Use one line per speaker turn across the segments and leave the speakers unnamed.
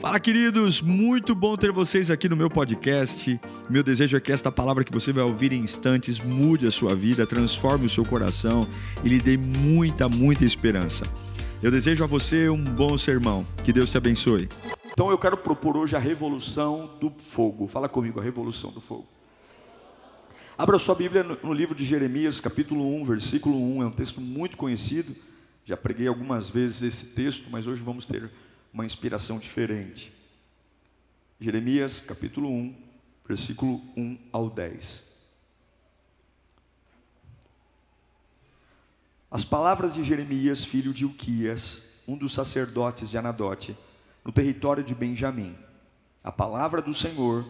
Fala, queridos! Muito bom ter vocês aqui no meu podcast. Meu desejo é que esta palavra que você vai ouvir em instantes mude a sua vida, transforme o seu coração e lhe dê muita, muita esperança. Eu desejo a você um bom sermão. Que Deus te abençoe.
Então eu quero propor hoje a revolução do fogo. Fala comigo, a revolução do fogo. Abra sua Bíblia no livro de Jeremias, capítulo 1, versículo 1. É um texto muito conhecido. Já preguei algumas vezes esse texto, mas hoje vamos ter uma inspiração diferente. Jeremias capítulo 1, versículo 1 ao 10. As palavras de Jeremias, filho de Uquias, um dos sacerdotes de Anadote, no território de Benjamim. A palavra do Senhor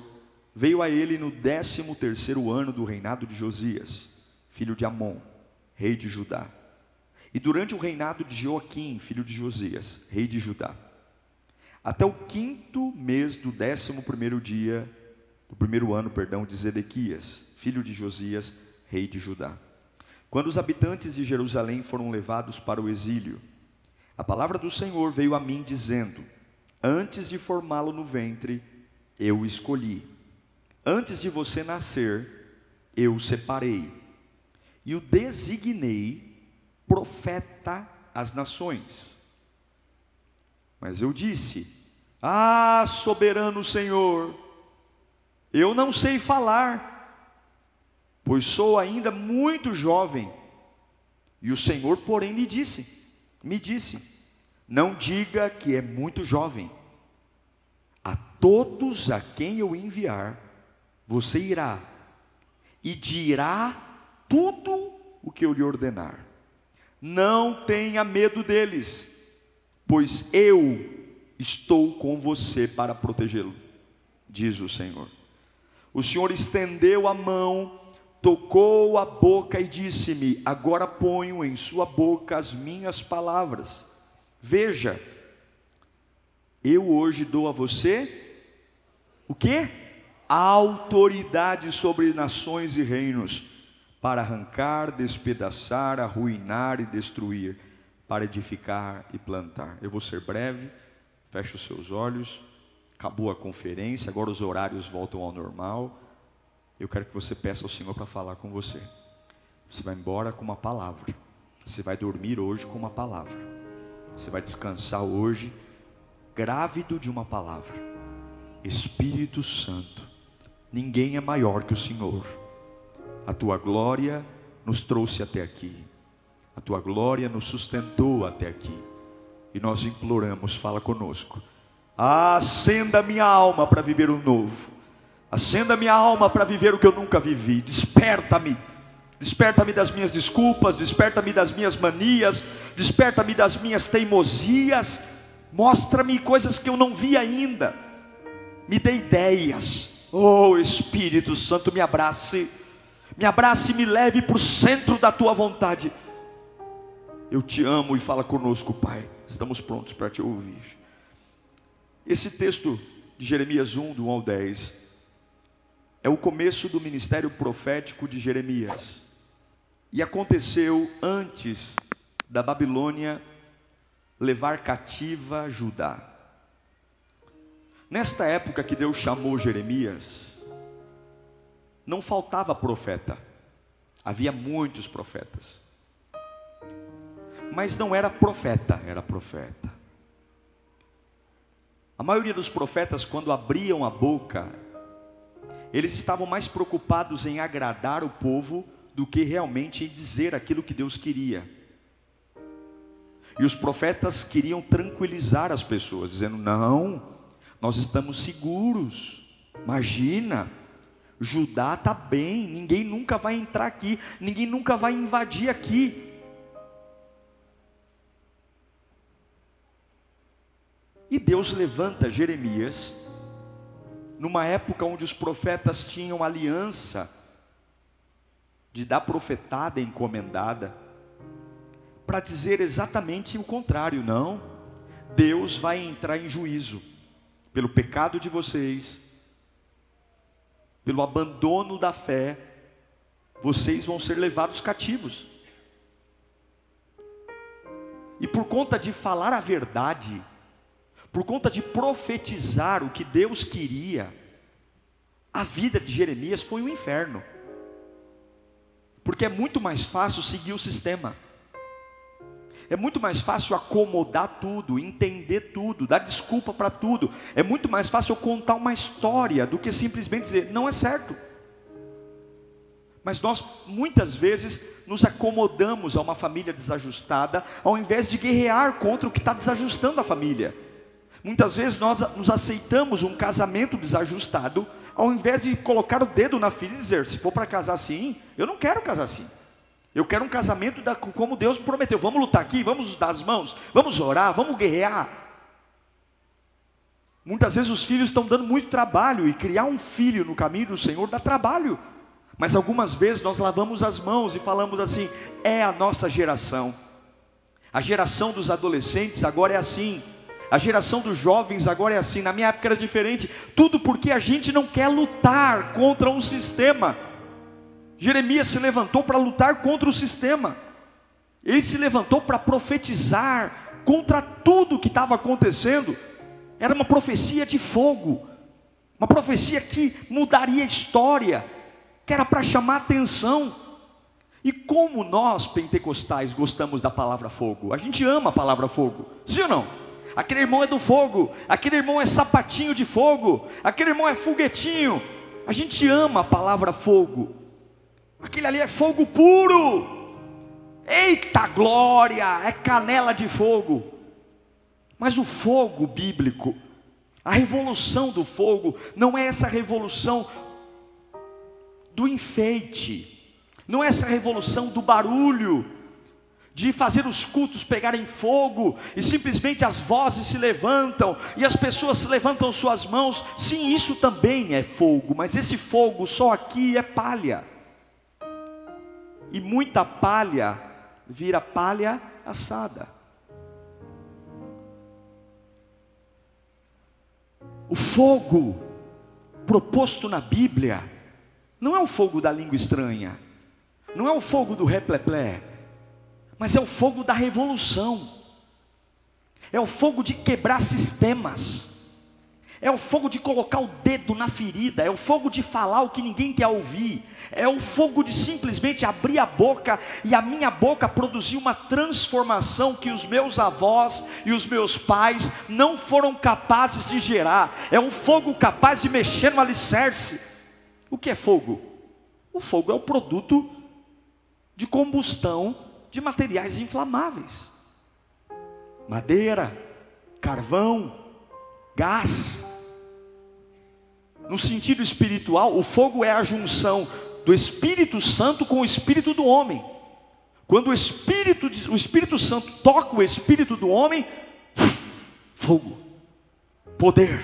veio a ele no décimo terceiro ano do reinado de Josias, filho de Amon, rei de Judá. E durante o reinado de Joaquim, filho de Josias, rei de Judá até o quinto mês do décimo primeiro dia, do primeiro ano, perdão, de Zedequias, filho de Josias, rei de Judá. Quando os habitantes de Jerusalém foram levados para o exílio, a palavra do Senhor veio a mim dizendo: Antes de formá-lo no ventre, eu o escolhi. Antes de você nascer, eu o separei. E o designei profeta às nações. Mas eu disse: ah, soberano Senhor, eu não sei falar, pois sou ainda muito jovem. E o Senhor, porém, lhe disse: Me disse, não diga que é muito jovem. A todos a quem eu enviar, você irá e dirá tudo o que eu lhe ordenar. Não tenha medo deles, pois eu Estou com você para protegê-lo, diz o Senhor. O Senhor estendeu a mão, tocou a boca e disse-me: Agora ponho em sua boca as minhas palavras. Veja, eu hoje dou a você o que? A autoridade sobre nações e reinos, para arrancar, despedaçar, arruinar e destruir, para edificar e plantar. Eu vou ser breve Feche os seus olhos. Acabou a conferência, agora os horários voltam ao normal. Eu quero que você peça ao Senhor para falar com você. Você vai embora com uma palavra. Você vai dormir hoje com uma palavra. Você vai descansar hoje grávido de uma palavra. Espírito Santo, ninguém é maior que o Senhor. A tua glória nos trouxe até aqui. A tua glória nos sustentou até aqui. E nós imploramos, fala conosco. Acenda minha alma para viver o novo. Acenda minha alma para viver o que eu nunca vivi. Desperta-me. Desperta-me das minhas desculpas, desperta-me das minhas manias, desperta-me das minhas teimosias. Mostra-me coisas que eu não vi ainda. Me dê ideias. Oh Espírito Santo, me abrace. Me abrace e me leve para o centro da tua vontade. Eu te amo e fala conosco, Pai estamos prontos para te ouvir. Esse texto de Jeremias 1, do 1 ao 10, é o começo do ministério profético de Jeremias. E aconteceu antes da Babilônia levar cativa Judá. Nesta época que Deus chamou Jeremias, não faltava profeta, havia muitos profetas mas não era profeta, era profeta. A maioria dos profetas, quando abriam a boca, eles estavam mais preocupados em agradar o povo do que realmente em dizer aquilo que Deus queria. E os profetas queriam tranquilizar as pessoas, dizendo: não, nós estamos seguros. Imagina, Judá está bem, ninguém nunca vai entrar aqui, ninguém nunca vai invadir aqui. E Deus levanta Jeremias, numa época onde os profetas tinham aliança de dar profetada encomendada, para dizer exatamente o contrário, não. Deus vai entrar em juízo pelo pecado de vocês, pelo abandono da fé, vocês vão ser levados cativos. E por conta de falar a verdade, por conta de profetizar o que Deus queria, a vida de Jeremias foi um inferno. Porque é muito mais fácil seguir o sistema. É muito mais fácil acomodar tudo, entender tudo, dar desculpa para tudo. É muito mais fácil contar uma história do que simplesmente dizer, não é certo. Mas nós muitas vezes nos acomodamos a uma família desajustada, ao invés de guerrear contra o que está desajustando a família. Muitas vezes nós nos aceitamos um casamento desajustado, ao invés de colocar o dedo na filha e dizer: se for para casar assim, eu não quero casar assim. Eu quero um casamento da, como Deus me prometeu. Vamos lutar aqui, vamos dar as mãos, vamos orar, vamos guerrear. Muitas vezes os filhos estão dando muito trabalho e criar um filho no caminho do Senhor dá trabalho. Mas algumas vezes nós lavamos as mãos e falamos assim: é a nossa geração. A geração dos adolescentes agora é assim. A geração dos jovens agora é assim. Na minha época era diferente. Tudo porque a gente não quer lutar contra um sistema. Jeremias se levantou para lutar contra o sistema. Ele se levantou para profetizar contra tudo que estava acontecendo. Era uma profecia de fogo. Uma profecia que mudaria a história que era para chamar atenção. E como nós pentecostais gostamos da palavra fogo? A gente ama a palavra fogo, sim ou não? Aquele irmão é do fogo, aquele irmão é sapatinho de fogo, aquele irmão é foguetinho. A gente ama a palavra fogo. Aquele ali é fogo puro. Eita glória, é canela de fogo. Mas o fogo bíblico, a revolução do fogo, não é essa revolução do enfeite, não é essa revolução do barulho, de fazer os cultos pegarem fogo e simplesmente as vozes se levantam e as pessoas levantam suas mãos. Sim, isso também é fogo, mas esse fogo só aqui é palha. E muita palha vira palha assada. O fogo proposto na Bíblia não é o fogo da língua estranha, não é o fogo do repleplé, mas é o fogo da revolução, é o fogo de quebrar sistemas, é o fogo de colocar o dedo na ferida, é o fogo de falar o que ninguém quer ouvir, é o fogo de simplesmente abrir a boca e a minha boca produzir uma transformação que os meus avós e os meus pais não foram capazes de gerar, é um fogo capaz de mexer no alicerce. O que é fogo? O fogo é o produto de combustão de materiais inflamáveis: madeira, carvão, gás. No sentido espiritual, o fogo é a junção do Espírito Santo com o espírito do homem. Quando o Espírito, o Espírito Santo toca o espírito do homem, fogo, poder,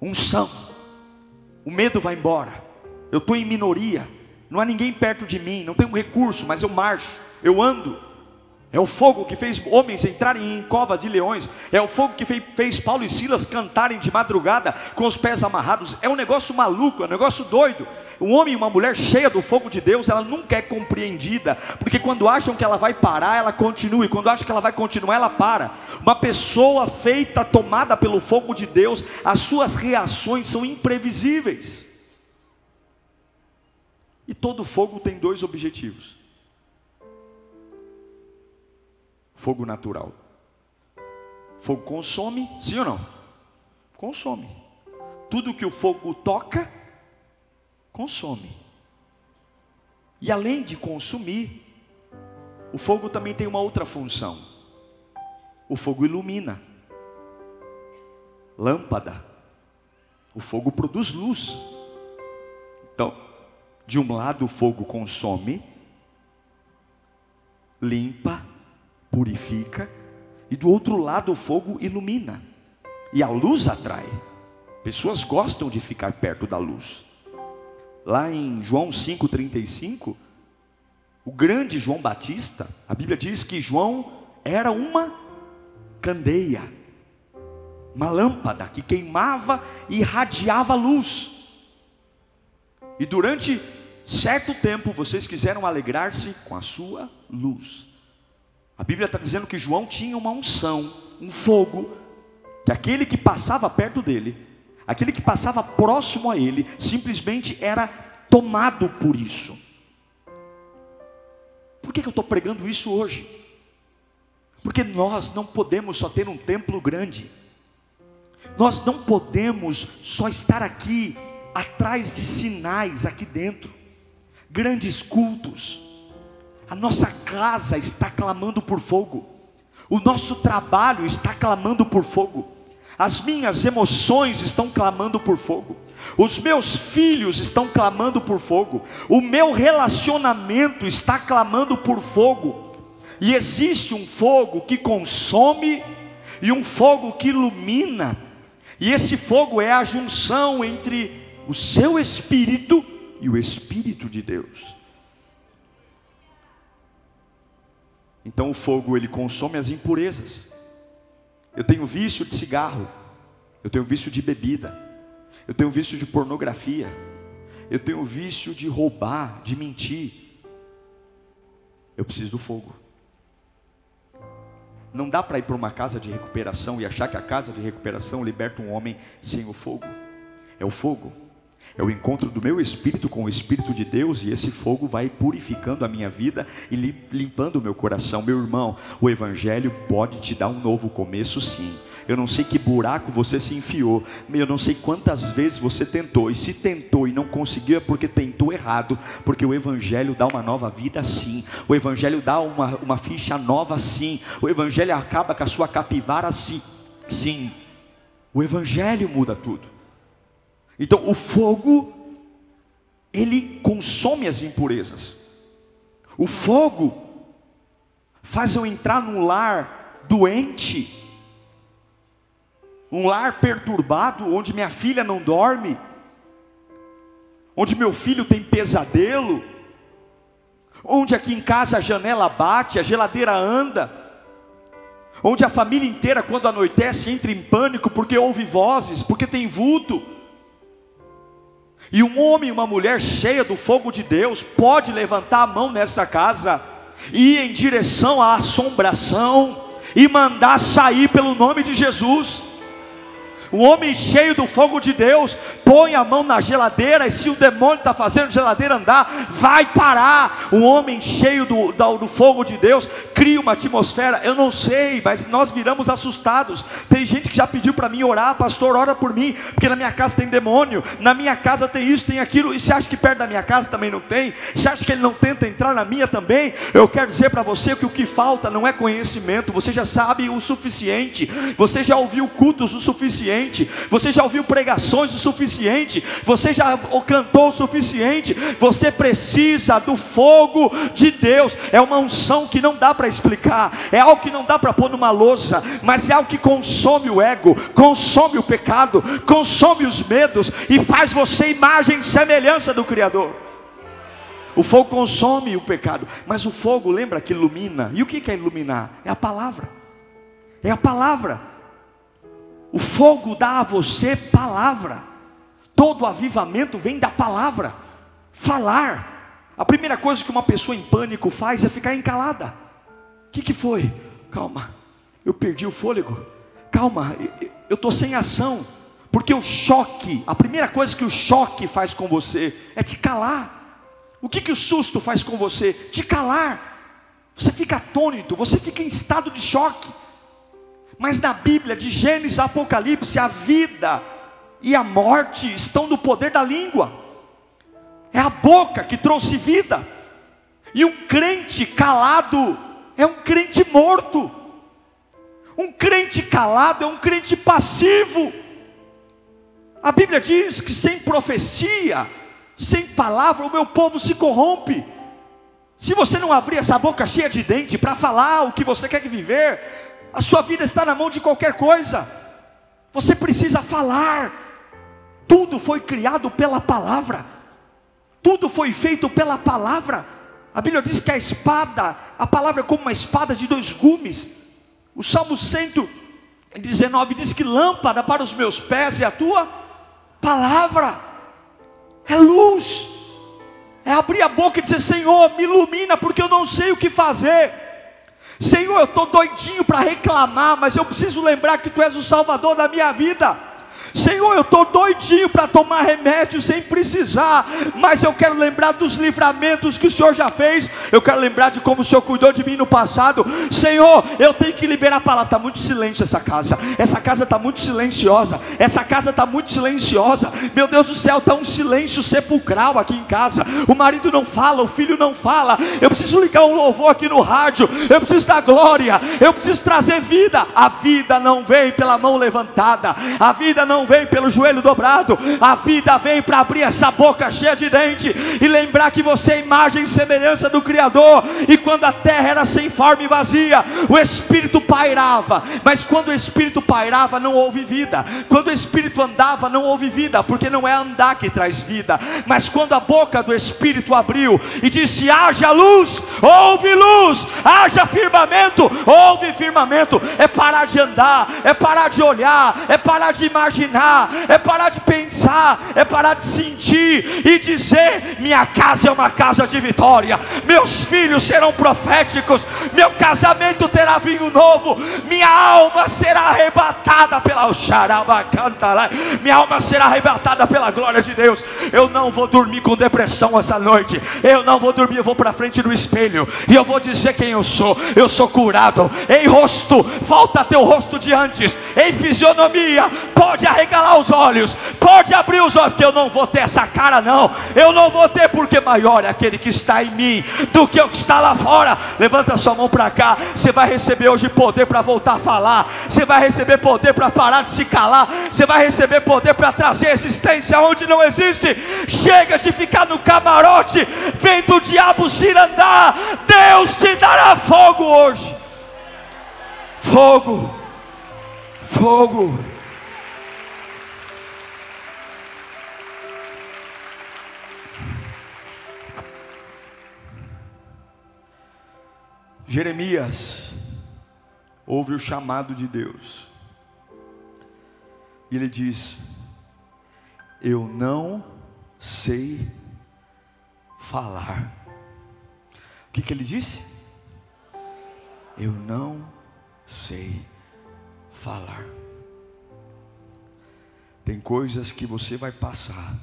unção, o medo vai embora, eu estou em minoria, não há ninguém perto de mim, não tenho recurso, mas eu marcho, eu ando. É o fogo que fez homens entrarem em covas de leões. É o fogo que fez Paulo e Silas cantarem de madrugada com os pés amarrados. É um negócio maluco, é um negócio doido. Um homem e uma mulher cheia do fogo de Deus, ela nunca é compreendida, porque quando acham que ela vai parar, ela continua, e quando acham que ela vai continuar, ela para. Uma pessoa feita, tomada pelo fogo de Deus, as suas reações são imprevisíveis. E todo fogo tem dois objetivos: fogo natural. Fogo consome, sim ou não? Consome. Tudo que o fogo toca, consome. E além de consumir, o fogo também tem uma outra função. O fogo ilumina. Lâmpada. O fogo produz luz. Então, de um lado o fogo consome, limpa, purifica, e do outro lado o fogo ilumina. E a luz atrai. Pessoas gostam de ficar perto da luz. Lá em João 5:35, o grande João Batista, a Bíblia diz que João era uma candeia, uma lâmpada que queimava e irradiava luz. E durante certo tempo vocês quiseram alegrar-se com a sua luz. A Bíblia está dizendo que João tinha uma unção, um fogo, que aquele que passava perto dele, aquele que passava próximo a ele, simplesmente era tomado por isso. Por que, que eu estou pregando isso hoje? Porque nós não podemos só ter um templo grande, nós não podemos só estar aqui atrás de sinais aqui dentro, grandes cultos. A nossa casa está clamando por fogo, o nosso trabalho está clamando por fogo, as minhas emoções estão clamando por fogo, os meus filhos estão clamando por fogo, o meu relacionamento está clamando por fogo, e existe um fogo que consome e um fogo que ilumina, e esse fogo é a junção entre o seu espírito e o espírito de Deus. Então o fogo ele consome as impurezas. Eu tenho vício de cigarro, eu tenho vício de bebida, eu tenho vício de pornografia, eu tenho vício de roubar, de mentir. Eu preciso do fogo. Não dá para ir para uma casa de recuperação e achar que a casa de recuperação liberta um homem sem o fogo. É o fogo. É o encontro do meu espírito com o espírito de Deus e esse fogo vai purificando a minha vida e limpando o meu coração. Meu irmão, o evangelho pode te dar um novo começo, sim. Eu não sei que buraco você se enfiou, eu não sei quantas vezes você tentou, e se tentou e não conseguiu é porque tentou errado, porque o Evangelho dá uma nova vida sim, o Evangelho dá uma, uma ficha nova sim, o Evangelho acaba com a sua capivara sim, sim, o Evangelho muda tudo. Então o fogo, ele consome as impurezas. O fogo faz eu entrar num lar doente, um lar perturbado, onde minha filha não dorme, onde meu filho tem pesadelo, onde aqui em casa a janela bate, a geladeira anda, onde a família inteira, quando anoitece, entra em pânico porque ouve vozes, porque tem vulto. E um homem e uma mulher cheia do fogo de Deus pode levantar a mão nessa casa e ir em direção à assombração e mandar sair pelo nome de Jesus. O homem cheio do fogo de Deus põe a mão na geladeira, e se o demônio está fazendo a geladeira andar, vai parar. O homem cheio do, do, fogo de Deus cria uma atmosfera. Eu não sei, mas nós viramos assustados. Tem gente que já pediu para mim orar, pastor, ora por mim, porque na minha casa tem demônio, na minha casa tem isso, tem aquilo. E você acha que perto da minha casa também não tem? Você acha que ele não tenta entrar na minha também? Eu quero dizer para você que o que falta não é conhecimento, você já sabe o suficiente, você já ouviu cultos o suficiente suficiente, você já ouviu pregações o suficiente, você já cantou o suficiente, você precisa do fogo de Deus, é uma unção que não dá para explicar, é algo que não dá para pôr numa lousa, mas é algo que consome o ego, consome o pecado, consome os medos e faz você imagem e semelhança do Criador. O fogo consome o pecado, mas o fogo lembra que ilumina. E o que é iluminar? É a palavra. É a palavra. O fogo dá a você palavra. Todo avivamento vem da palavra. Falar. A primeira coisa que uma pessoa em pânico faz é ficar encalada. O que, que foi? Calma, eu perdi o fôlego. Calma, eu estou sem ação. Porque o choque, a primeira coisa que o choque faz com você é te calar. O que, que o susto faz com você? Te calar. Você fica atônito, você fica em estado de choque. Mas na Bíblia, de Gênesis a Apocalipse, a vida e a morte estão no poder da língua. É a boca que trouxe vida. E um crente calado é um crente morto. Um crente calado é um crente passivo. A Bíblia diz que sem profecia, sem palavra, o meu povo se corrompe. Se você não abrir essa boca cheia de dente para falar o que você quer viver, a sua vida está na mão de qualquer coisa. Você precisa falar. Tudo foi criado pela palavra. Tudo foi feito pela palavra. A Bíblia diz que a espada, a palavra é como uma espada de dois gumes. O Salmo 119 diz que lâmpada para os meus pés é a tua palavra. É luz. É abrir a boca e dizer: Senhor, me ilumina, porque eu não sei o que fazer. Senhor, eu estou doidinho para reclamar, mas eu preciso lembrar que Tu és o Salvador da minha vida. Senhor, eu estou doidinho para tomar remédio sem precisar, mas eu quero lembrar dos livramentos que o Senhor já fez, eu quero lembrar de como o Senhor cuidou de mim no passado. Senhor, eu tenho que liberar a palavra. Está muito silêncio essa casa, essa casa está muito silenciosa, essa casa está muito silenciosa. Meu Deus do céu, está um silêncio sepulcral aqui em casa. O marido não fala, o filho não fala. Eu preciso ligar um louvor aqui no rádio, eu preciso dar glória, eu preciso trazer vida. A vida não vem pela mão levantada, a vida vem pelo joelho dobrado, a vida vem para abrir essa boca cheia de dente e lembrar que você é imagem e semelhança do Criador. E quando a terra era sem forma e vazia, o Espírito pairava, mas quando o Espírito pairava, não houve vida, quando o Espírito andava, não houve vida, porque não é andar que traz vida, mas quando a boca do Espírito abriu e disse: haja luz, houve luz, haja firmamento, houve firmamento, é parar de andar, é parar de olhar, é parar de imaginar é parar de pensar, é parar de sentir e dizer: minha casa é uma casa de vitória, meus filhos serão proféticos, meu casamento terá vinho novo, minha alma será arrebatada pela minha alma será arrebatada pela glória de Deus. Eu não vou dormir com depressão essa noite, eu não vou dormir, eu vou para frente do espelho e eu vou dizer quem eu sou. Eu sou curado em rosto, volta teu rosto de antes, em fisionomia, pode arrebatar arregalar os olhos, pode abrir os olhos, porque eu não vou ter essa cara, não. Eu não vou ter, porque maior é aquele que está em mim do que o que está lá fora. Levanta sua mão para cá. Você vai receber hoje poder para voltar a falar. Você vai receber poder para parar de se calar. Você vai receber poder para trazer existência onde não existe. Chega de ficar no camarote, vendo o diabo se andar. Deus te dará fogo hoje. Fogo, fogo. Jeremias ouve o chamado de Deus. E ele diz: Eu não sei falar. O que, que ele disse? Eu não sei falar. Tem coisas que você vai passar,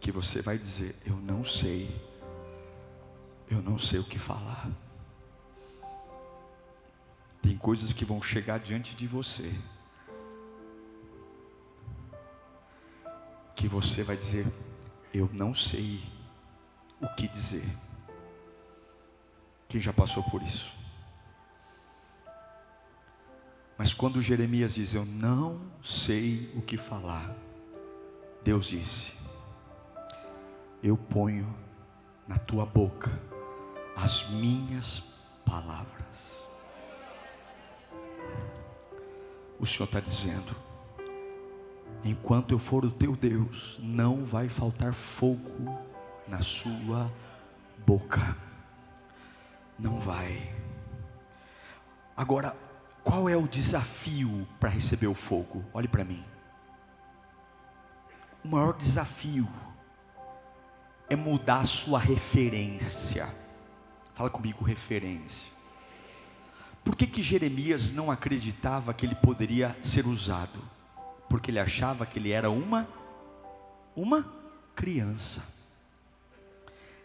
que você vai dizer: Eu não sei eu não sei o que falar. Tem coisas que vão chegar diante de você, que você vai dizer: Eu não sei o que dizer. Quem já passou por isso? Mas quando Jeremias diz: Eu não sei o que falar, Deus disse: Eu ponho na tua boca as minhas palavras. O Senhor está dizendo: enquanto eu for o teu Deus, não vai faltar fogo na sua boca. Não vai. Agora, qual é o desafio para receber o fogo? Olhe para mim. O maior desafio é mudar a sua referência. Fala comigo, referência. Por que, que Jeremias não acreditava que ele poderia ser usado? Porque ele achava que ele era uma, uma criança.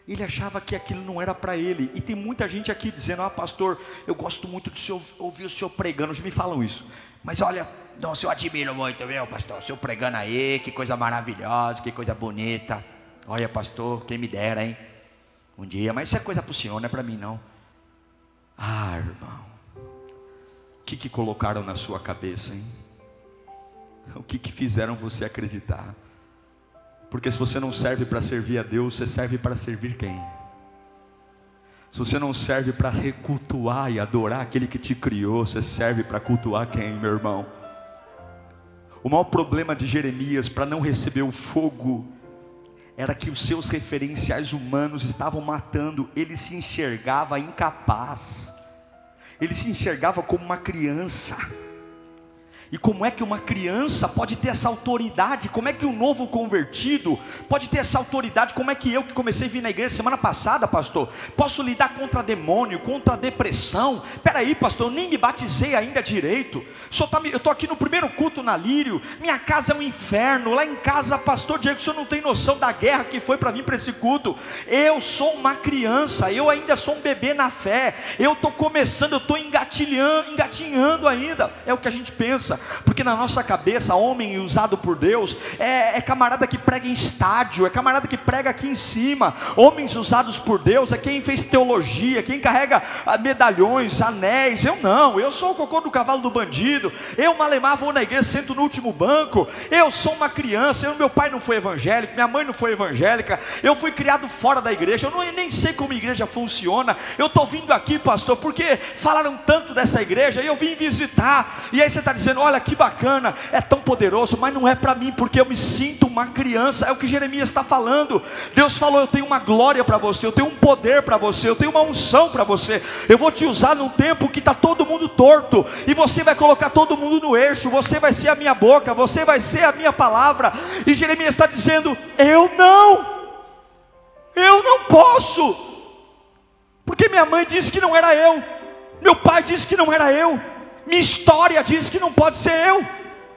Ele achava que aquilo não era para ele. E tem muita gente aqui dizendo: Ah, pastor, eu gosto muito de ouvir o senhor pregando. Hoje me falam isso. Mas olha, não, eu admiro muito, viu, pastor? O senhor pregando aí, que coisa maravilhosa, que coisa bonita. Olha, pastor, quem me dera, hein? Um dia, mas isso é coisa para o senhor, não é para mim não. Ah, irmão, o que, que colocaram na sua cabeça, hein? O que, que fizeram você acreditar? Porque se você não serve para servir a Deus, você serve para servir quem? Se você não serve para recultuar e adorar aquele que te criou, você serve para cultuar quem, meu irmão? O maior problema de Jeremias para não receber o fogo era que os seus referenciais humanos estavam matando, ele se enxergava incapaz, ele se enxergava como uma criança. E como é que uma criança pode ter essa autoridade? Como é que um novo convertido pode ter essa autoridade? Como é que eu, que comecei a vir na igreja semana passada, pastor, posso lidar contra demônio, contra depressão? Peraí, pastor, eu nem me batizei ainda direito. Tá, eu estou aqui no primeiro culto na Lírio. Minha casa é um inferno. Lá em casa, pastor Diego, o senhor não tem noção da guerra que foi para vir para esse culto. Eu sou uma criança, eu ainda sou um bebê na fé. Eu estou começando, eu estou engatilhando, engatinhando ainda. É o que a gente pensa porque na nossa cabeça, homem usado por Deus é, é, camarada que prega em estádio, é camarada que prega aqui em cima. Homens usados por Deus é quem fez teologia, quem carrega ah, medalhões, anéis. Eu não, eu sou o cocô do cavalo do bandido. Eu, malemar, vou na igreja, sento no último banco. Eu sou uma criança, eu, meu pai não foi evangélico, minha mãe não foi evangélica. Eu fui criado fora da igreja, eu, não, eu nem sei como a igreja funciona. Eu estou vindo aqui, pastor, porque falaram tanto dessa igreja e eu vim visitar. E aí você está dizendo: olha que bacana, é tão poderoso, mas não é para mim, porque eu me sinto uma criança. É o que Jeremias está falando. Deus falou: Eu tenho uma glória para você, eu tenho um poder para você, eu tenho uma unção para você. Eu vou te usar num tempo que está todo mundo torto, e você vai colocar todo mundo no eixo. Você vai ser a minha boca, você vai ser a minha palavra. E Jeremias está dizendo: Eu não, eu não posso, porque minha mãe disse que não era eu, meu pai disse que não era eu. Minha história diz que não pode ser eu.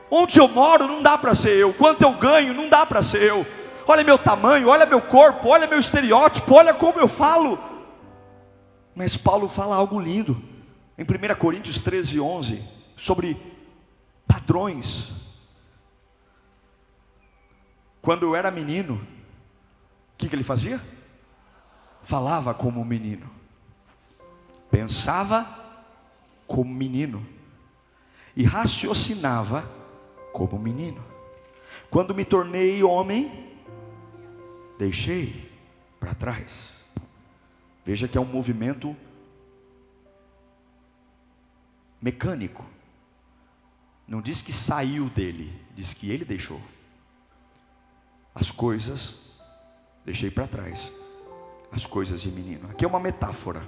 Onde eu moro não dá para ser eu. Quanto eu ganho não dá para ser eu. Olha meu tamanho, olha meu corpo, olha meu estereótipo, olha como eu falo. Mas Paulo fala algo lindo. Em 1 Coríntios 13, 11, sobre padrões. Quando eu era menino, o que, que ele fazia? Falava como menino, pensava como menino, e raciocinava como menino. Quando me tornei homem, deixei para trás. Veja que é um movimento mecânico. Não diz que saiu dele, diz que ele deixou. As coisas deixei para trás. As coisas de menino. Aqui é uma metáfora.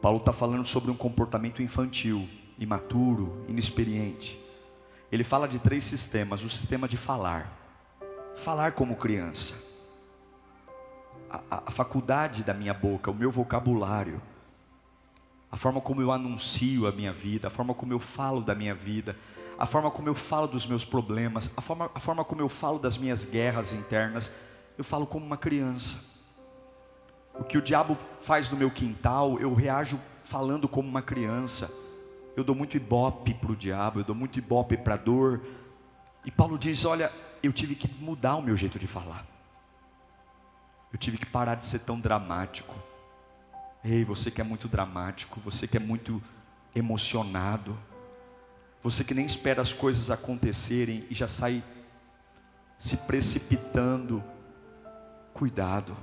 Paulo está falando sobre um comportamento infantil imaturo, inexperiente. Ele fala de três sistemas: o sistema de falar, falar como criança, a, a, faculdade da minha boca, o meu vocabulário, a forma como eu anuncio a minha vida, a forma como eu falo da minha vida, a forma como eu falo dos meus problemas, a forma, a forma como eu falo das minhas guerras internas, eu falo como uma criança. O que o diabo faz no meu quintal, eu reajo falando como uma criança. Eu dou muito ibope para o diabo, eu dou muito ibope para a dor. E Paulo diz: Olha, eu tive que mudar o meu jeito de falar. Eu tive que parar de ser tão dramático. Ei, você que é muito dramático, você que é muito emocionado, você que nem espera as coisas acontecerem e já sai se precipitando, cuidado,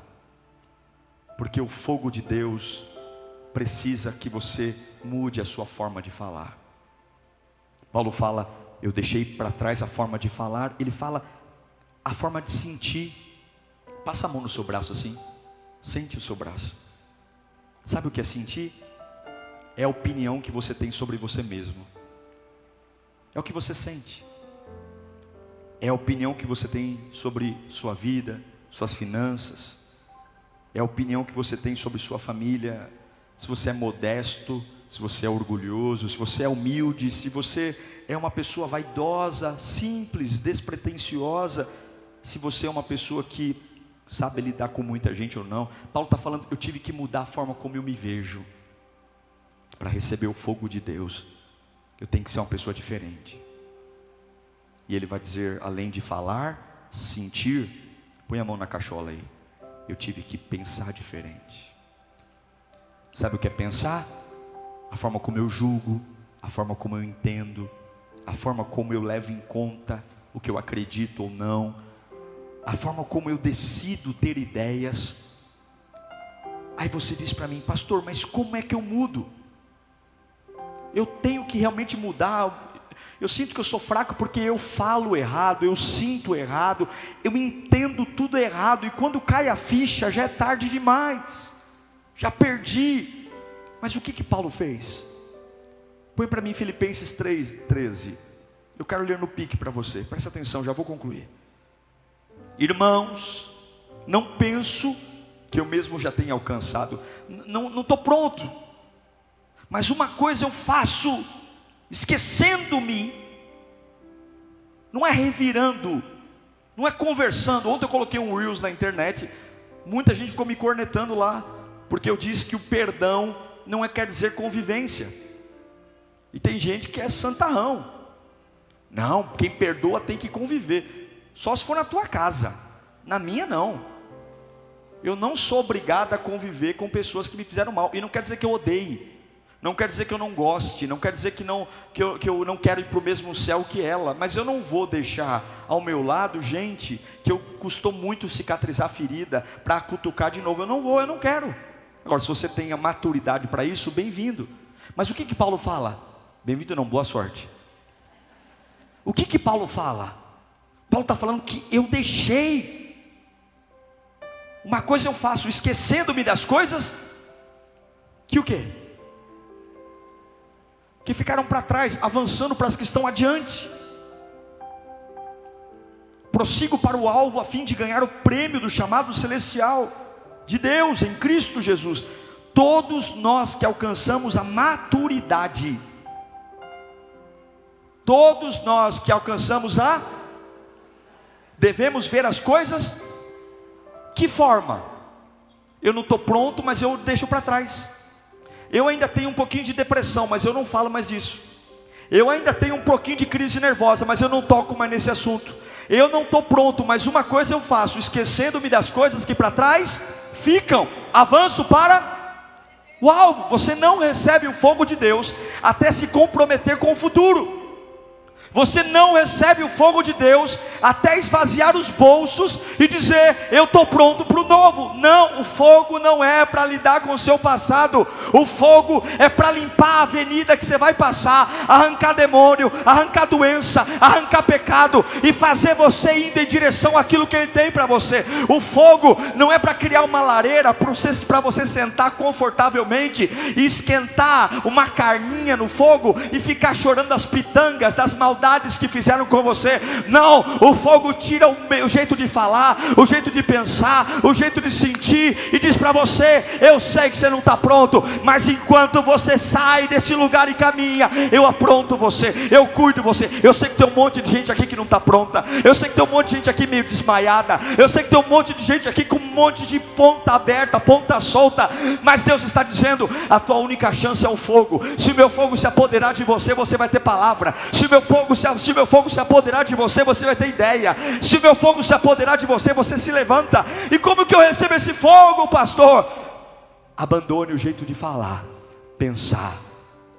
porque o fogo de Deus precisa que você mude a sua forma de falar. Paulo fala, eu deixei para trás a forma de falar, ele fala a forma de sentir. Passa a mão no seu braço assim, sente o seu braço. Sabe o que é sentir? É a opinião que você tem sobre você mesmo. É o que você sente. É a opinião que você tem sobre sua vida, suas finanças. É a opinião que você tem sobre sua família, se você é modesto, se você é orgulhoso, se você é humilde, se você é uma pessoa vaidosa, simples, despretensiosa, se você é uma pessoa que sabe lidar com muita gente ou não. Paulo está falando, eu tive que mudar a forma como eu me vejo para receber o fogo de Deus. Eu tenho que ser uma pessoa diferente. E ele vai dizer, além de falar, sentir, põe a mão na cachola aí. Eu tive que pensar diferente. Sabe o que é pensar? A forma como eu julgo, a forma como eu entendo, a forma como eu levo em conta o que eu acredito ou não, a forma como eu decido ter ideias. Aí você diz para mim, pastor, mas como é que eu mudo? Eu tenho que realmente mudar. Eu sinto que eu sou fraco porque eu falo errado, eu sinto errado, eu entendo tudo errado, e quando cai a ficha já é tarde demais já perdi. Mas o que que Paulo fez? Põe para mim Filipenses 3, 13. Eu quero ler no pique para você. Presta atenção, já vou concluir. Irmãos, não penso que eu mesmo já tenha alcançado. Não estou pronto. Mas uma coisa eu faço, esquecendo-me, não é revirando, não é conversando. Ontem eu coloquei um Reels na internet, muita gente ficou me cornetando lá, porque eu disse que o perdão não é, quer dizer convivência. E tem gente que é santarrão. Não, quem perdoa tem que conviver. Só se for na tua casa. Na minha não. Eu não sou obrigado a conviver com pessoas que me fizeram mal. E não quer dizer que eu odeie. Não quer dizer que eu não goste, não quer dizer que, não, que, eu, que eu não quero ir para o mesmo céu que ela, mas eu não vou deixar ao meu lado gente que eu custou muito cicatrizar a ferida para cutucar de novo. Eu não vou, eu não quero. Agora, se você tem a maturidade para isso, bem-vindo. Mas o que que Paulo fala? Bem-vindo não, boa sorte. O que que Paulo fala? Paulo está falando que eu deixei. Uma coisa eu faço, esquecendo-me das coisas, que o quê? que ficaram para trás, avançando para as que estão adiante. Prossigo para o alvo a fim de ganhar o prêmio do chamado celestial de Deus em Cristo Jesus. Todos nós que alcançamos a maturidade, todos nós que alcançamos a, devemos ver as coisas, que forma? Eu não estou pronto, mas eu deixo para trás. Eu ainda tenho um pouquinho de depressão, mas eu não falo mais disso. Eu ainda tenho um pouquinho de crise nervosa, mas eu não toco mais nesse assunto. Eu não estou pronto, mas uma coisa eu faço, esquecendo-me das coisas que para trás ficam, avanço para o alvo. Você não recebe o fogo de Deus até se comprometer com o futuro. Você não recebe o fogo de Deus até esvaziar os bolsos e dizer: Eu estou pronto para o novo. Não, o fogo não é para lidar com o seu passado. O fogo é para limpar a avenida que você vai passar, arrancar demônio, arrancar doença, arrancar pecado e fazer você indo em direção àquilo que Ele tem para você. O fogo não é para criar uma lareira para você, você sentar confortavelmente e esquentar uma carninha no fogo e ficar chorando as pitangas das maldades maldades que fizeram com você. Não, o fogo tira o, o jeito de falar, o jeito de pensar, o jeito de sentir e diz para você: Eu sei que você não está pronto, mas enquanto você sai desse lugar e caminha, eu apronto você, eu cuido você. Eu sei que tem um monte de gente aqui que não está pronta, eu sei que tem um monte de gente aqui meio desmaiada, eu sei que tem um monte de gente aqui com um monte de ponta aberta, ponta solta, mas Deus está dizendo: a tua única chance é o fogo. Se o meu fogo se apoderar de você, você vai ter palavra. Se o meu fogo fogo se, se meu fogo se apoderar de você, você vai ter ideia. Se o meu fogo se apoderar de você, você se levanta. E como que eu recebo esse fogo, pastor? Abandone o jeito de falar, pensar,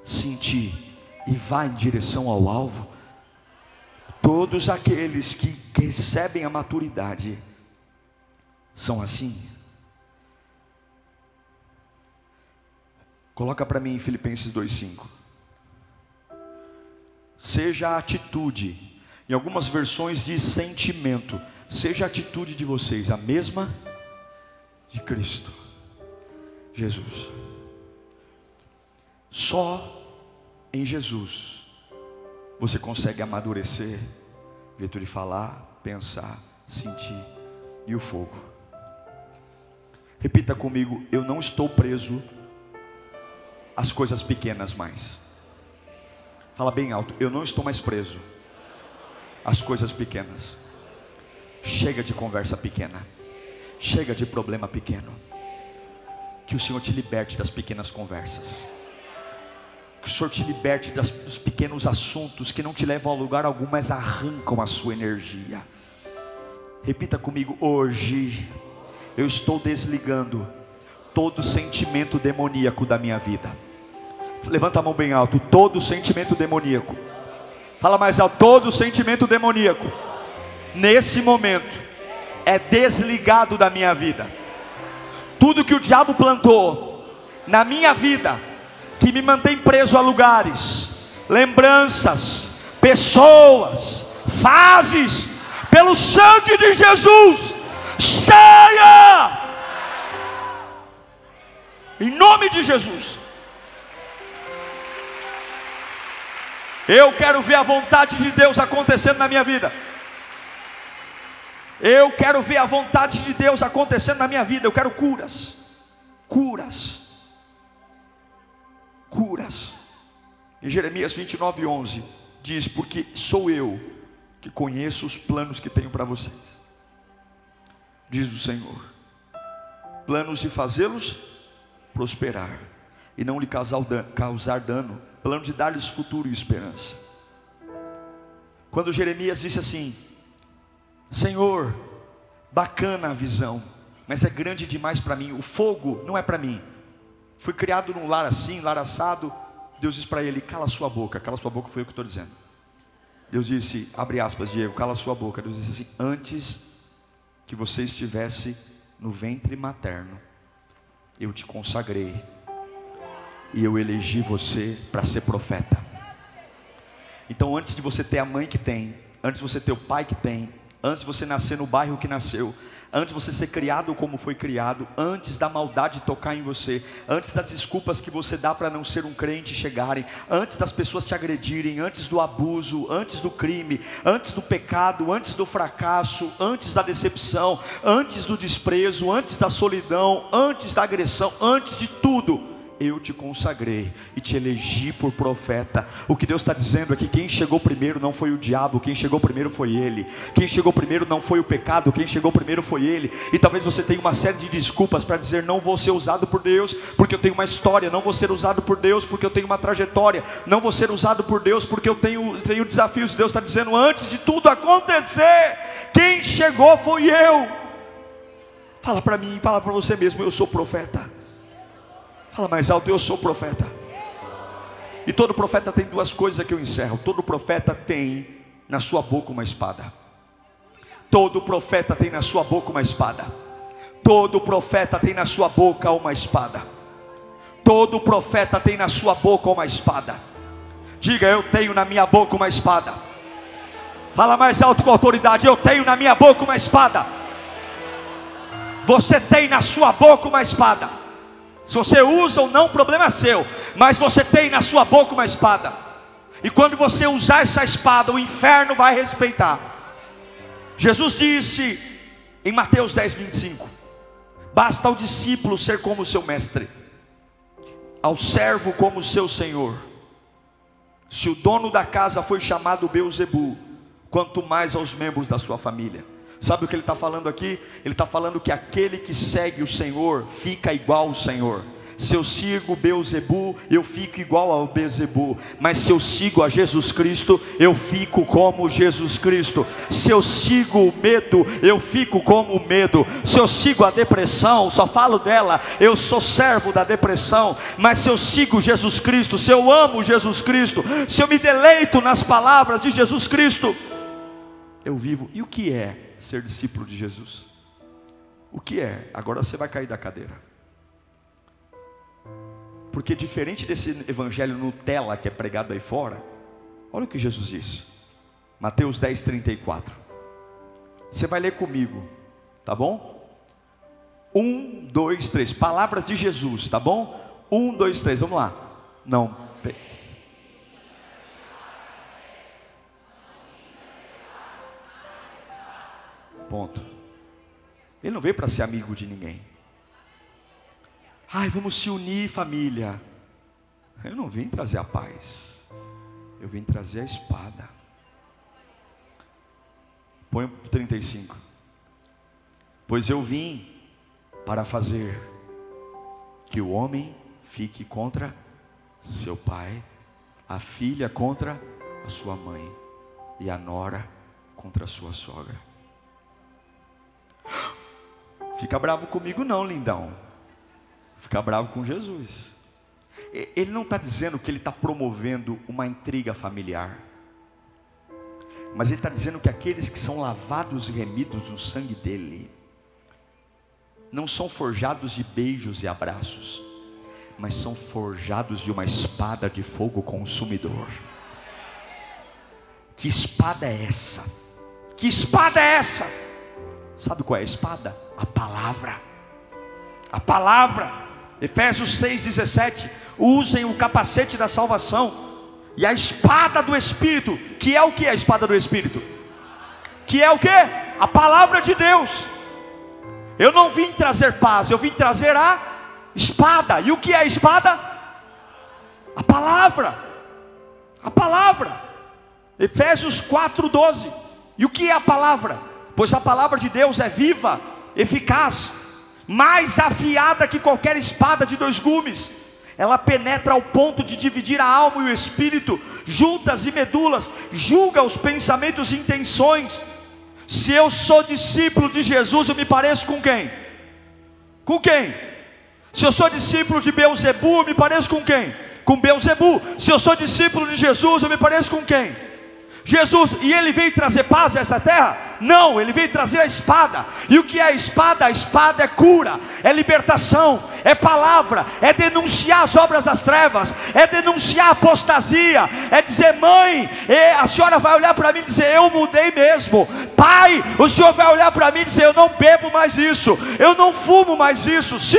sentir e vá em direção ao alvo. Todos aqueles que recebem a maturidade são assim. Coloca para mim em Filipenses 2:5 seja a atitude. Em algumas versões diz sentimento. Seja a atitude de vocês a mesma de Cristo Jesus. Só em Jesus você consegue amadurecer, jeito de falar, pensar, sentir e o fogo. Repita comigo: eu não estou preso às coisas pequenas mais. Fala bem alto. Eu não estou mais preso às coisas pequenas. Chega de conversa pequena. Chega de problema pequeno. Que o Senhor te liberte das pequenas conversas. Que o Senhor te liberte das, dos pequenos assuntos que não te levam a lugar algum, mas arrancam a sua energia. Repita comigo: hoje eu estou desligando todo sentimento demoníaco da minha vida Levanta a mão bem alto. Todo sentimento demoníaco. Fala mais alto. Todo sentimento demoníaco. Nesse momento. É desligado da minha vida. Tudo que o diabo plantou na minha vida. Que me mantém preso a lugares, lembranças, pessoas, fases. Pelo sangue de Jesus. Saia! Em nome de Jesus. Eu quero ver a vontade de Deus acontecendo na minha vida. Eu quero ver a vontade de Deus acontecendo na minha vida. Eu quero curas. Curas. Curas. Em Jeremias 29, 11, diz: Porque sou eu que conheço os planos que tenho para vocês, diz o Senhor, planos de fazê-los prosperar e não lhe causar dano, plano de dar-lhes futuro e esperança. Quando Jeremias disse assim: Senhor, bacana a visão, mas é grande demais para mim, o fogo não é para mim. Fui criado num lar assim, lar assado. Deus disse para ele: cala sua boca, cala sua boca, foi o que estou dizendo. Deus disse, abre aspas, Diego, cala sua boca. Deus disse assim: antes que você estivesse no ventre materno, eu te consagrei e eu elegi você para ser profeta. Então, antes de você ter a mãe que tem, antes de você ter o pai que tem, antes de você nascer no bairro que nasceu, antes de você ser criado como foi criado, antes da maldade tocar em você, antes das desculpas que você dá para não ser um crente chegarem, antes das pessoas te agredirem, antes do abuso, antes do crime, antes do pecado, antes do fracasso, antes da decepção, antes do desprezo, antes da solidão, antes da agressão, antes de tudo eu te consagrei e te elegi por profeta. O que Deus está dizendo é que quem chegou primeiro não foi o diabo, quem chegou primeiro foi ele. Quem chegou primeiro não foi o pecado, quem chegou primeiro foi ele. E talvez você tenha uma série de desculpas para dizer: não vou ser usado por Deus porque eu tenho uma história, não vou ser usado por Deus porque eu tenho uma trajetória, não vou ser usado por Deus porque eu tenho, tenho desafios. Deus está dizendo: antes de tudo acontecer, quem chegou foi eu. Fala para mim, fala para você mesmo: eu sou profeta. Fala mais alto, eu sou profeta. E todo profeta tem duas coisas que eu encerro. Todo profeta tem na sua boca uma espada. Todo profeta tem na sua boca uma espada. Todo profeta tem na sua boca uma espada. Todo profeta tem na sua boca uma espada. Diga, eu tenho na minha boca uma espada. Fala mais alto com autoridade, eu tenho na minha boca uma espada. Você tem na sua boca uma espada. Se você usa ou não, o problema é seu. Mas você tem na sua boca uma espada. E quando você usar essa espada, o inferno vai respeitar. Jesus disse em Mateus 10, 25: Basta ao discípulo ser como o seu mestre, ao servo como o seu senhor. Se o dono da casa foi chamado Beuzebu, quanto mais aos membros da sua família. Sabe o que ele está falando aqui? Ele está falando que aquele que segue o Senhor fica igual ao Senhor. Se eu sigo Beuzebu, eu fico igual ao Bezebu. Mas se eu sigo a Jesus Cristo, eu fico como Jesus Cristo. Se eu sigo o medo, eu fico como o medo. Se eu sigo a depressão, só falo dela, eu sou servo da depressão. Mas se eu sigo Jesus Cristo, se eu amo Jesus Cristo, se eu me deleito nas palavras de Jesus Cristo, eu vivo. E o que é ser discípulo de Jesus. O que é? Agora você vai cair da cadeira. Porque diferente desse evangelho Nutella que é pregado aí fora, olha o que Jesus disse. Mateus 10, 34. Você vai ler comigo, tá bom? Um, dois, três. Palavras de Jesus, tá bom? Um, dois, três. Vamos lá. Não, Ponto. Ele não veio para ser amigo de ninguém. Ai, vamos se unir, família. Eu não vim trazer a paz. Eu vim trazer a espada. Põe 35. Pois eu vim para fazer que o homem fique contra seu pai, a filha contra a sua mãe e a nora contra a sua sogra. Fica bravo comigo, não, lindão. Fica bravo com Jesus. Ele não está dizendo que ele está promovendo uma intriga familiar. Mas ele está dizendo que aqueles que são lavados e remidos no sangue dele, não são forjados de beijos e abraços, mas são forjados de uma espada de fogo consumidor. Que espada é essa? Que espada é essa? Sabe qual é a espada? A palavra. A palavra. Efésios 6,17. Usem o capacete da salvação. E a espada do Espírito, que é o que a espada do Espírito? Que é o que? A palavra de Deus. Eu não vim trazer paz, eu vim trazer a espada. E o que é a espada? A palavra. A palavra. Efésios 4:12. E o que é a palavra? Pois a palavra de Deus é viva, eficaz, mais afiada que qualquer espada de dois gumes. Ela penetra ao ponto de dividir a alma e o espírito, juntas e medulas, julga os pensamentos e intenções. Se eu sou discípulo de Jesus, eu me pareço com quem? Com quem? Se eu sou discípulo de Beuzebu, eu me pareço com quem? Com Beuzebu. Se eu sou discípulo de Jesus, eu me pareço com quem? Jesus, e ele veio trazer paz a essa terra? Não, ele veio trazer a espada. E o que é a espada? A espada é cura, é libertação, é palavra, é denunciar as obras das trevas, é denunciar a apostasia, é dizer, mãe, a senhora vai olhar para mim e dizer, eu mudei mesmo. Pai, o senhor vai olhar para mim e dizer, eu não bebo mais isso, eu não fumo mais isso. Sim,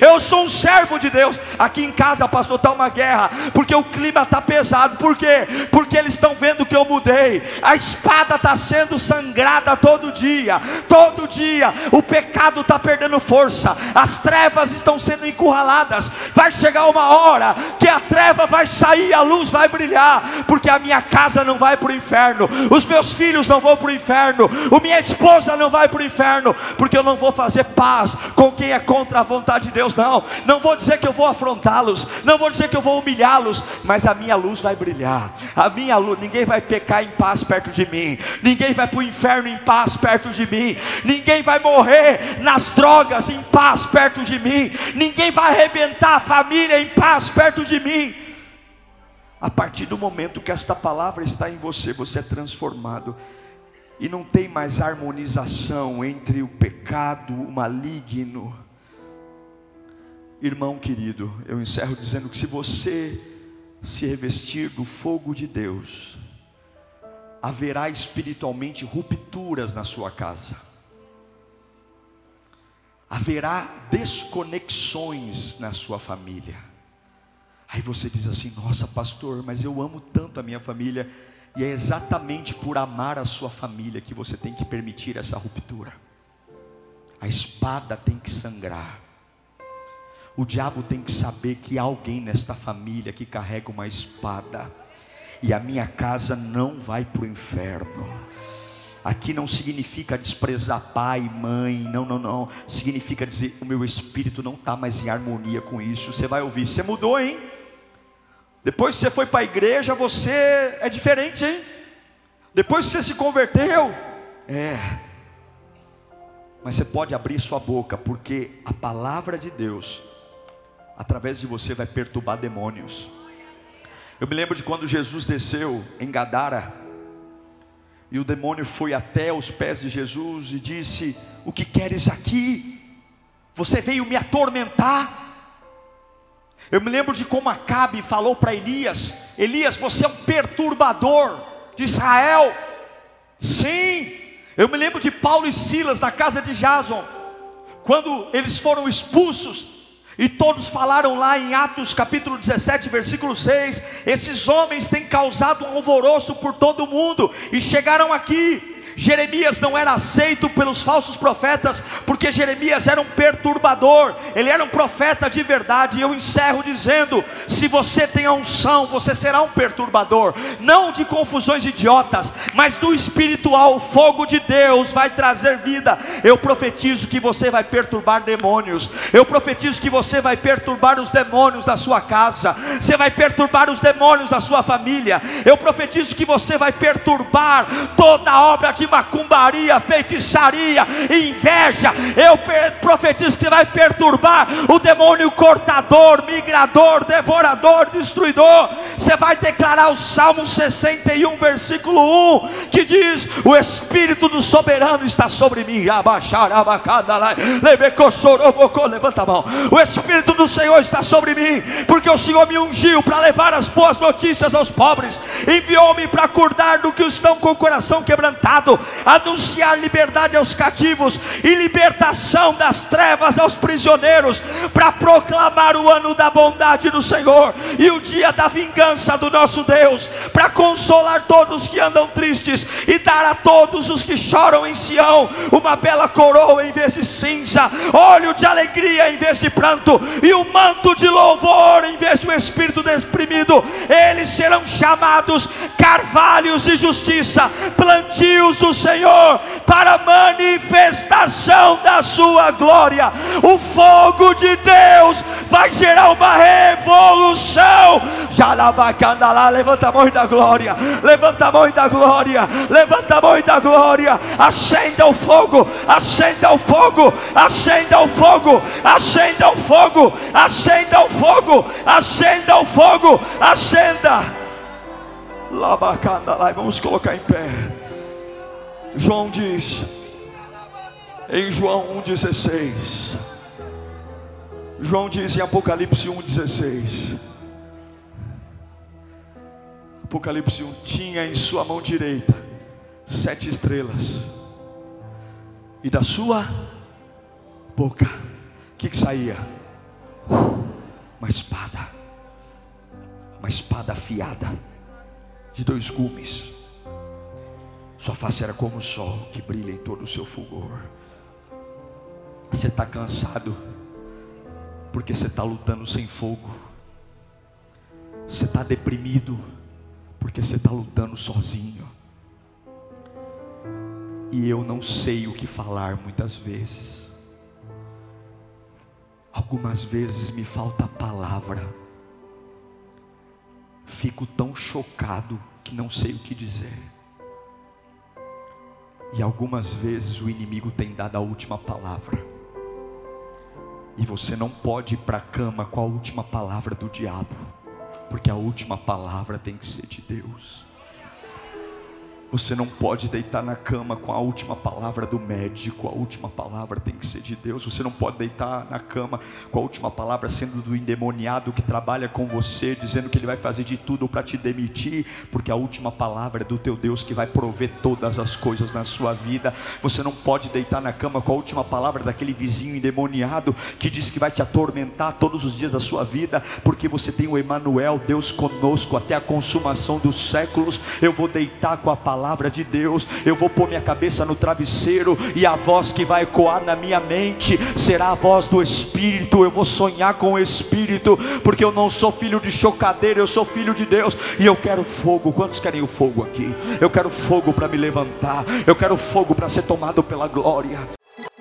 eu sou um servo de Deus. Aqui em casa, pastor, está uma guerra, porque o clima está pesado. Por quê? Porque eles estão vendo que eu mudei. A espada está sendo sangrada todo dia, todo dia. O pecado está perdendo força, as trevas estão sendo encurraladas. Vai chegar uma hora que a treva vai sair, a luz vai brilhar, porque a minha casa não vai para o inferno, os meus filhos não vão para o inferno, a minha esposa não vai para o inferno, porque eu não vou fazer paz com quem é contra a vontade de Deus, não. Não vou dizer que eu vou afrontá-los, não vou dizer que eu vou humilhá-los, mas a minha luz vai brilhar. A minha luz, ninguém vai pecar em paz perto de mim, ninguém vai para o inferno em paz perto de mim, ninguém vai morrer nas drogas em paz perto de mim, ninguém vai arrebentar a família em paz perto de mim. A partir do momento que esta palavra está em você, você é transformado. E não tem mais harmonização entre o pecado, o maligno. Irmão querido, eu encerro dizendo que se você se revestir do fogo de Deus, haverá espiritualmente rupturas na sua casa haverá desconexões na sua família. Aí você diz assim: Nossa, pastor, mas eu amo tanto a minha família. E é exatamente por amar a sua família que você tem que permitir essa ruptura. A espada tem que sangrar. O diabo tem que saber que há alguém nesta família que carrega uma espada. E a minha casa não vai para o inferno. Aqui não significa desprezar pai, mãe, não, não, não. Significa dizer: o meu espírito não está mais em harmonia com isso. Você vai ouvir, você mudou, hein? Depois que você foi para a igreja, você é diferente, hein? Depois que você se converteu, é. Mas você pode abrir sua boca, porque a palavra de Deus, através de você, vai perturbar demônios. Eu me lembro de quando Jesus desceu em Gadara e o demônio foi até os pés de Jesus e disse: O que queres aqui? Você veio me atormentar? Eu me lembro de como Acabe falou para Elias: Elias, você é um perturbador de Israel. Sim, eu me lembro de Paulo e Silas na casa de Jason, quando eles foram expulsos e todos falaram lá em Atos capítulo 17, versículo 6: esses homens têm causado um alvoroço por todo o mundo e chegaram aqui Jeremias não era aceito pelos falsos profetas, porque Jeremias era um perturbador, ele era um profeta de verdade. E eu encerro dizendo: se você tem a unção, você será um perturbador, não de confusões idiotas, mas do espiritual. O fogo de Deus vai trazer vida. Eu profetizo que você vai perturbar demônios, eu profetizo que você vai perturbar os demônios da sua casa, você vai perturbar os demônios da sua família. Eu profetizo que você vai perturbar toda a obra de macumbaria, feitiçaria, inveja. Eu profetizo que vai perturbar o demônio cortador, migrador, devorador, destruidor. Você vai declarar o Salmo 61, versículo 1, que diz: O Espírito do soberano está sobre mim. Levanta a mão. O Espírito do Senhor está sobre mim, porque o Senhor me ungiu para levar as boas notícias aos pobres, enviou-me para acordar do que estão com o coração quebrantado, anunciar liberdade aos cativos e libertação das trevas aos prisioneiros, para proclamar o ano da bondade do Senhor e o dia da vingança do nosso Deus, para consolar todos que andam tristes e dar a todos os que choram em Sião uma bela coroa em vez de cinza, óleo de alegria em vez de pranto e um manto de louvor em vez de um espírito desprimido. Eles serão chamados carvalhos de justiça, plantios do Senhor para manifestação da sua glória. O fogo de Deus vai gerar uma revolução. lá, levanta a mão da glória, levanta a mão da glória, levanta a mão da glória. Acenda o fogo, acenda o fogo, acenda o fogo, acenda o fogo, acenda o fogo, acenda o fogo, acenda. Labacanda lá, vamos colocar em pé. João diz, em João 1,16. João diz em Apocalipse 1,16. Apocalipse 1: tinha em sua mão direita sete estrelas, e da sua boca, o que, que saía? Uma espada, uma espada afiada, de dois gumes. Sua face era como o sol que brilha em todo o seu fulgor. Você está cansado, porque você está lutando sem fogo. Você está deprimido, porque você está lutando sozinho. E eu não sei o que falar muitas vezes. Algumas vezes me falta palavra. Fico tão chocado que não sei o que dizer. E algumas vezes o inimigo tem dado a última palavra. E você não pode ir para a cama com a última palavra do diabo, porque a última palavra tem que ser de Deus. Você não pode deitar na cama com a última palavra do médico, a última palavra tem que ser de Deus. Você não pode deitar na cama com a última palavra sendo do endemoniado que trabalha com você, dizendo que ele vai fazer de tudo para te demitir, porque a última palavra é do teu Deus que vai prover todas as coisas na sua vida. Você não pode deitar na cama com a última palavra daquele vizinho endemoniado que diz que vai te atormentar todos os dias da sua vida, porque você tem o Emanuel, Deus conosco até a consumação dos séculos. Eu vou deitar com a palavra palavra de Deus, eu vou pôr minha cabeça no travesseiro e a voz que vai ecoar na minha mente será a voz do Espírito. Eu vou sonhar com o Espírito, porque eu não sou filho de chocadeira, eu sou filho de Deus e eu quero fogo. Quantos querem o fogo aqui? Eu quero fogo para me levantar, eu quero fogo para ser tomado pela glória.